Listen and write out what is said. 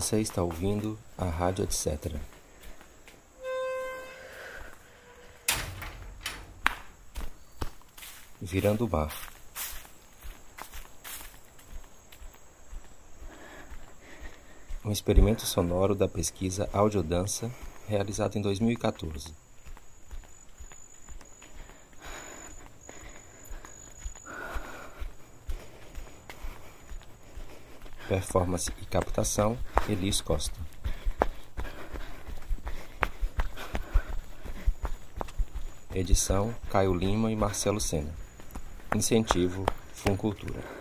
Você está ouvindo a Rádio Etc. Virando o Mar. Um experimento sonoro da pesquisa Audiodança realizado em 2014. Performance e captação: Elis Costa. Edição: Caio Lima e Marcelo Sena. Incentivo: Funcultura.